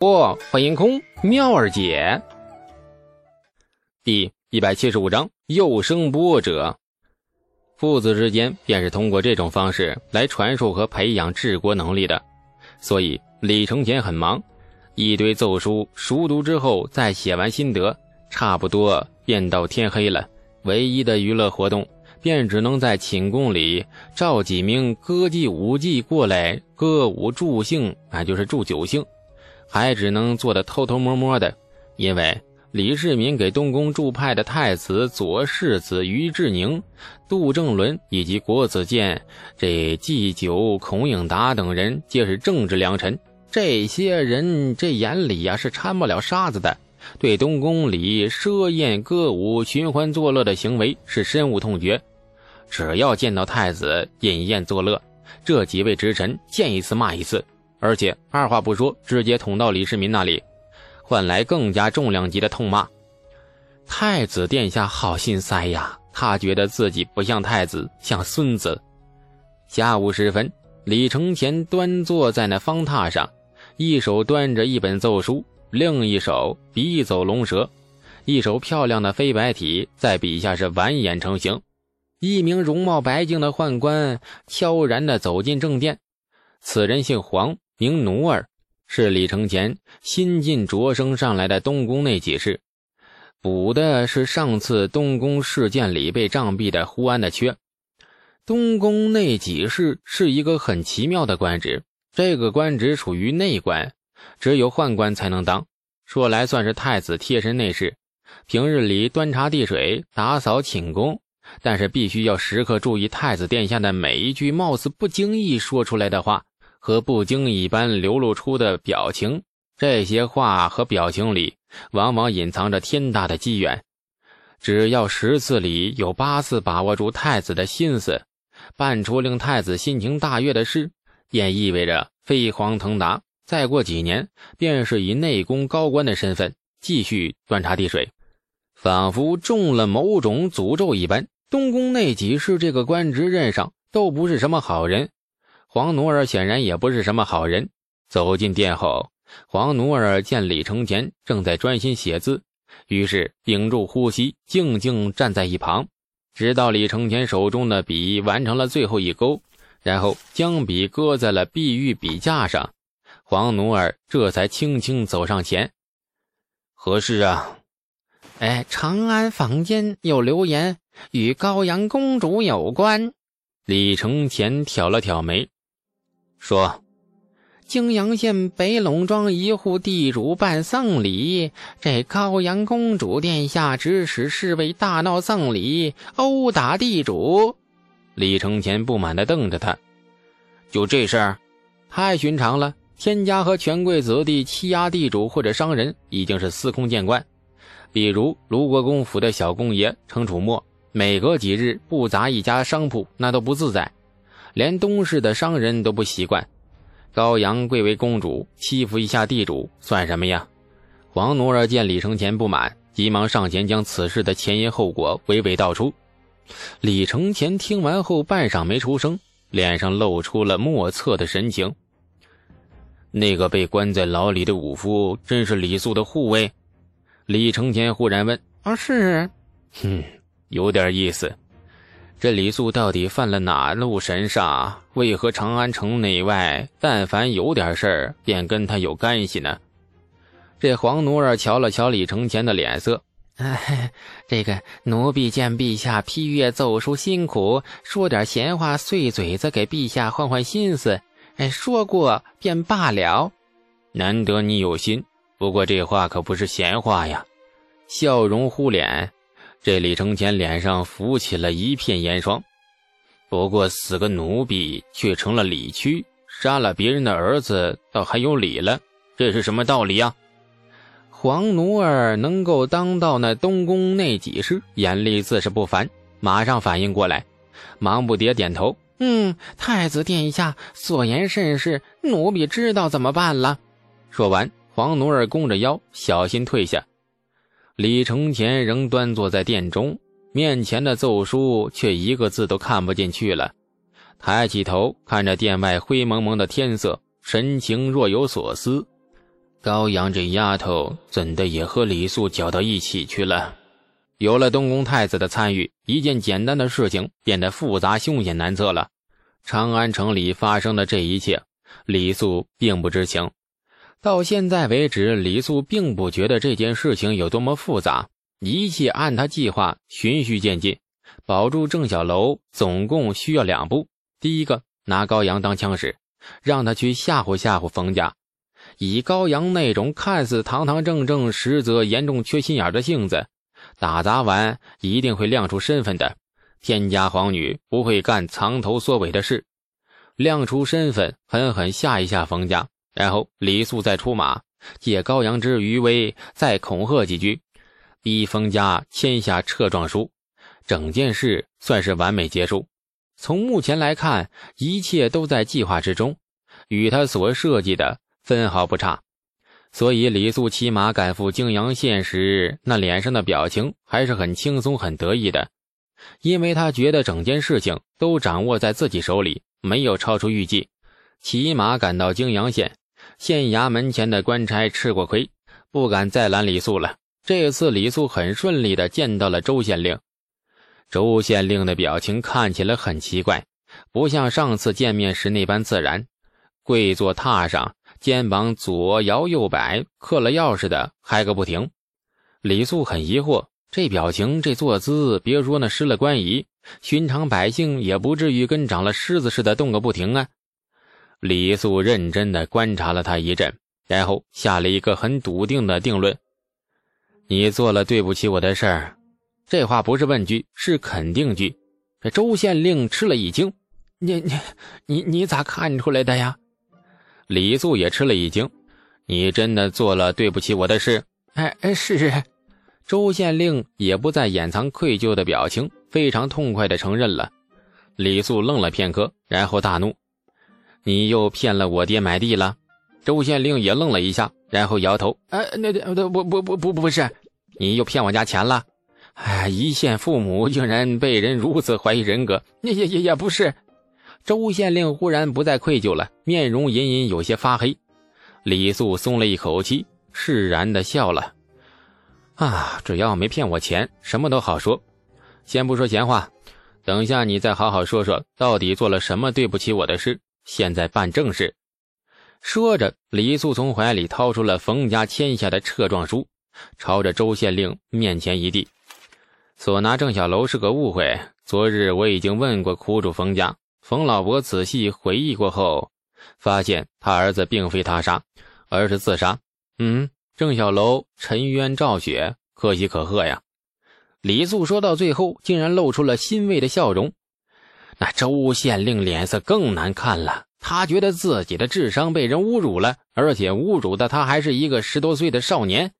不，欢迎空妙儿姐。第一百七十五章又生波折。父子之间便是通过这种方式来传授和培养治国能力的，所以李承前很忙，一堆奏书熟读之后再写完心得，差不多便到天黑了。唯一的娱乐活动便只能在寝宫里召几名歌妓舞妓过来歌舞助兴，那就是助酒兴。还只能做的偷偷摸摸的，因为李世民给东宫驻派的太子左世子于志宁、杜正伦以及国子监这祭酒孔颖达等人，皆是正直良臣。这些人这眼里呀是掺不了沙子的，对东宫里设宴歌舞、寻欢作乐的行为是深恶痛绝。只要见到太子饮宴作乐，这几位直臣见一次骂一次。而且二话不说，直接捅到李世民那里，换来更加重量级的痛骂。太子殿下好心塞呀，他觉得自己不像太子，像孙子。下午时分，李承前端坐在那方榻上，一手端着一本奏书，另一手笔走龙蛇，一手漂亮的飞白体在笔下是完颜成形。一名容貌白净的宦官悄然地走进正殿，此人姓黄。名奴儿是李承前新晋擢升上来的东宫内给事，补的是上次东宫事件里被杖毙的胡安的缺。东宫内给事是一个很奇妙的官职，这个官职属于内官，只有宦官才能当。说来算是太子贴身内侍，平日里端茶递水、打扫寝宫，但是必须要时刻注意太子殿下的每一句貌似不经意说出来的话。和不经意般流露出的表情，这些话和表情里往往隐藏着天大的机缘。只要十次里有八次把握住太子的心思，办出令太子心情大悦的事，便意味着飞黄腾达。再过几年，便是以内宫高官的身份继续端茶递水，仿佛中了某种诅咒一般。东宫内几世这个官职任上都不是什么好人。黄奴儿显然也不是什么好人。走进殿后，黄奴儿见李承前正在专心写字，于是屏住呼吸，静静站在一旁，直到李承前手中的笔完成了最后一勾，然后将笔搁在了碧玉笔架上，黄奴儿这才轻轻走上前：“何事啊？”“哎，长安坊间有流言，与高阳公主有关。”李承前挑了挑眉。说：“泾阳县北陇庄一户地主办丧礼，这高阳公主殿下指使侍卫大闹丧礼，殴打地主。”李承前不满地瞪着他：“就这事儿，太寻常了。天家和权贵子弟欺压地主或者商人，已经是司空见惯。比如卢国公府的小公爷程楚墨，每隔几日不砸一家商铺，那都不自在。”连东市的商人都不习惯，高阳贵为公主，欺负一下地主算什么呀？黄奴儿见李承前不满，急忙上前将此事的前因后果娓娓道出。李承前听完后半晌没出声，脸上露出了莫测的神情。那个被关在牢里的武夫，真是李素的护卫？李承前忽然问：“啊，是？哼，有点意思。”这李素到底犯了哪路神煞？为何长安城内外，但凡有点事儿，便跟他有干系呢？这黄奴儿瞧了瞧李承前的脸色，哎，这个奴婢见陛下批阅奏书辛苦，说点闲话碎嘴子给陛下换换心思，哎，说过便罢了。难得你有心，不过这话可不是闲话呀。笑容忽敛。这李承前脸上浮起了一片烟霜。不过死个奴婢却成了理屈，杀了别人的儿子倒还有理了，这是什么道理呀？黄奴儿能够当到那东宫内几事，眼力自是不凡，马上反应过来，忙不迭点头：“嗯，太子殿下所言甚是，奴婢知道怎么办了。”说完，黄奴儿弓着腰，小心退下。李承前仍端坐在殿中，面前的奏书却一个字都看不进去了。抬起头看着殿外灰蒙蒙的天色，神情若有所思。高阳这丫头怎的也和李素搅到一起去了？有了东宫太子的参与，一件简单的事情变得复杂凶险难测了。长安城里发生的这一切，李素并不知情。到现在为止，李素并不觉得这件事情有多么复杂，一切按他计划循序渐进。保住郑小楼总共需要两步：第一个，拿高阳当枪使，让他去吓唬吓唬冯家。以高阳那种看似堂堂正正，实则严重缺心眼的性子，打砸完一定会亮出身份的。天家皇女不会干藏头缩尾的事，亮出身份，狠狠吓一吓冯家。然后李素再出马，借高阳之余威，再恐吓几句，逼封家签下撤状书，整件事算是完美结束。从目前来看，一切都在计划之中，与他所设计的分毫不差。所以李素骑马赶赴泾阳县时，那脸上的表情还是很轻松、很得意的，因为他觉得整件事情都掌握在自己手里，没有超出预计。骑马赶到泾阳县。县衙门前的官差吃过亏，不敢再拦李素了。这次李素很顺利的见到了周县令。周县令的表情看起来很奇怪，不像上次见面时那般自然。跪坐榻上，肩膀左摇右摆，嗑了药似的嗨个不停。李素很疑惑，这表情，这坐姿，别说那失了官仪，寻常百姓也不至于跟长了虱子似的动个不停啊。李素认真的观察了他一阵，然后下了一个很笃定的定论：“你做了对不起我的事儿。”这话不是问句，是肯定句。这周县令吃了一惊：“你你你你咋看出来的呀？”李素也吃了一惊：“你真的做了对不起我的事？”“哎哎，是。”周县令也不再掩藏愧疚的表情，非常痛快的承认了。李素愣了片刻，然后大怒。你又骗了我爹买地了，周县令也愣了一下，然后摇头：“哎，那那不不不不不是，你又骗我家钱了。哎，一县父母竟然被人如此怀疑人格，也也也也不是。”周县令忽然不再愧疚了，面容隐隐有些发黑。李素松了一口气，释然的笑了：“啊，只要没骗我钱，什么都好说。先不说闲话，等下你再好好说说，到底做了什么对不起我的事。”现在办正事。说着，李素从怀里掏出了冯家签下的撤状书，朝着周县令面前一递：“所拿郑小楼是个误会。昨日我已经问过苦主冯家，冯老伯仔细回忆过后，发现他儿子并非他杀，而是自杀。嗯，郑小楼沉冤昭雪，可喜可贺呀。”李素说到最后，竟然露出了欣慰的笑容。那周县令脸色更难看了，他觉得自己的智商被人侮辱了，而且侮辱的他还是一个十多岁的少年。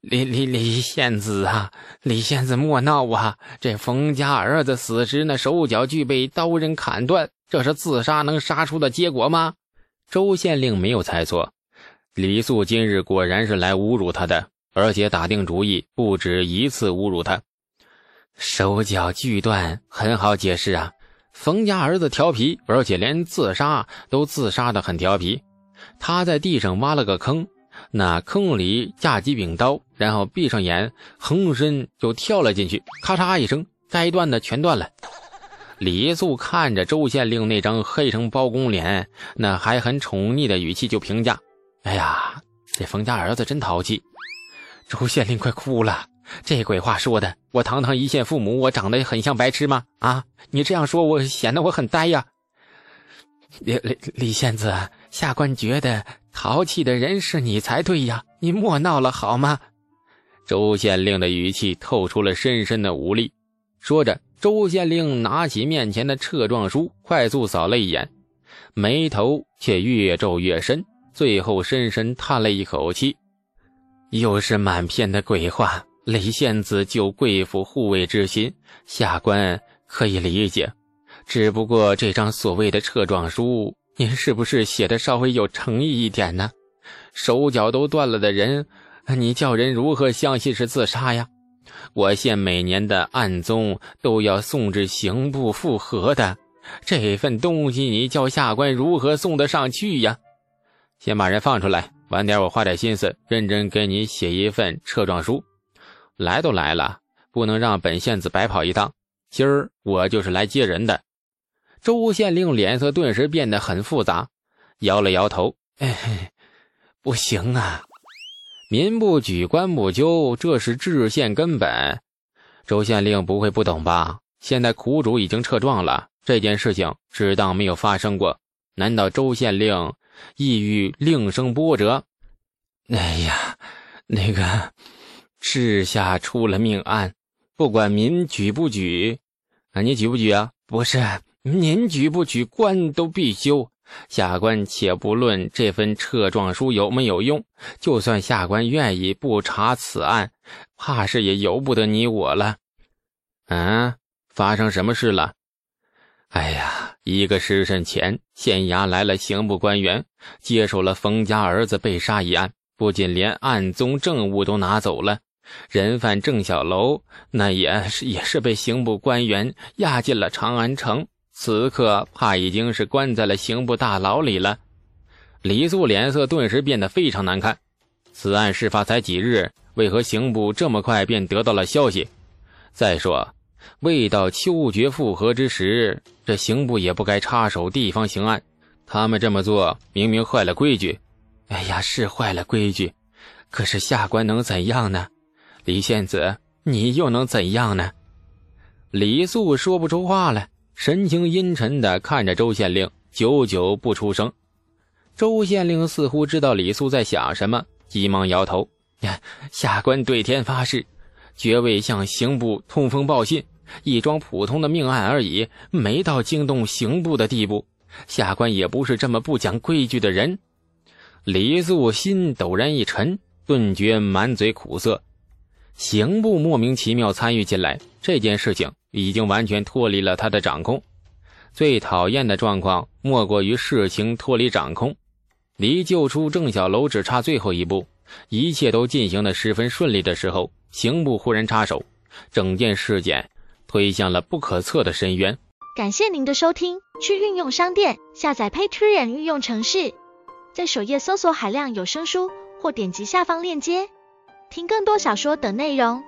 李李李仙子啊，李仙子莫闹啊！这冯家儿子死时那手脚俱被刀刃砍断，这是自杀能杀出的结果吗？周县令没有猜错，李素今日果然是来侮辱他的，而且打定主意不止一次侮辱他。手脚俱断，很好解释啊。冯家儿子调皮，而且连自杀都自杀的很调皮。他在地上挖了个坑，那坑里架几柄刀，然后闭上眼，横身就跳了进去。咔嚓一声，该断的全断了。李素看着周县令那张黑成包公脸，那还很宠溺的语气就评价：“哎呀，这冯家儿子真淘气。”周县令快哭了。这鬼话说的，我堂堂一县父母，我长得很像白痴吗？啊，你这样说，我显得我很呆呀。李李李县子，下官觉得淘气的人是你才对呀，你莫闹了好吗？周县令的语气透出了深深的无力。说着，周县令拿起面前的撤状书，快速扫了一眼，眉头却越皱越深，最后深深叹了一口气，又是满篇的鬼话。雷县子救贵府护卫之心，下官可以理解。只不过这张所谓的撤状书，您是不是写的稍微有诚意一点呢？手脚都断了的人，你叫人如何相信是自杀呀？我县每年的案宗都要送至刑部复核的，这份东西你叫下官如何送得上去呀？先把人放出来。晚点我花点心思，认真给你写一份撤状书。来都来了，不能让本县子白跑一趟。今儿我就是来接人的。周县令脸色顿时变得很复杂，摇了摇头：“哎，不行啊，民不举，官不究，这是治县根本。周县令不会不懂吧？现在苦主已经撤状了，这件事情只当没有发生过。难道周县令意欲另生波折？哎呀，那个治下出了命案，不管民举不举，啊，你举不举啊？不是。”您举不举，官都必休。下官且不论这份撤状书有没有用，就算下官愿意不查此案，怕是也由不得你我了。嗯，发生什么事了？哎呀，一个时辰前，县衙来了刑部官员，接手了冯家儿子被杀一案，不仅连案宗证物都拿走了，人犯郑小楼那也是也是被刑部官员押进了长安城。此刻怕已经是关在了刑部大牢里了，李素脸色顿时变得非常难看。此案事发才几日，为何刑部这么快便得到了消息？再说，未到秋决复核之时，这刑部也不该插手地方刑案。他们这么做，明明坏了规矩。哎呀，是坏了规矩，可是下官能怎样呢？李献子，你又能怎样呢？李素说不出话来。神情阴沉的看着周县令，久久不出声。周县令似乎知道李素在想什么，急忙摇头：“，下官对天发誓，绝未向刑部通风报信，一桩普通的命案而已，没到惊动刑部的地步。下官也不是这么不讲规矩的人。”李素心陡然一沉，顿觉满嘴苦涩。刑部莫名其妙参与进来，这件事情。已经完全脱离了他的掌控。最讨厌的状况莫过于事情脱离掌控。离救出郑小楼只差最后一步，一切都进行的十分顺利的时候，刑部忽然插手，整件事件推向了不可测的深渊。感谢您的收听，去运用商店下载 Patreon 运用城市，在首页搜索海量有声书，或点击下方链接听更多小说等内容。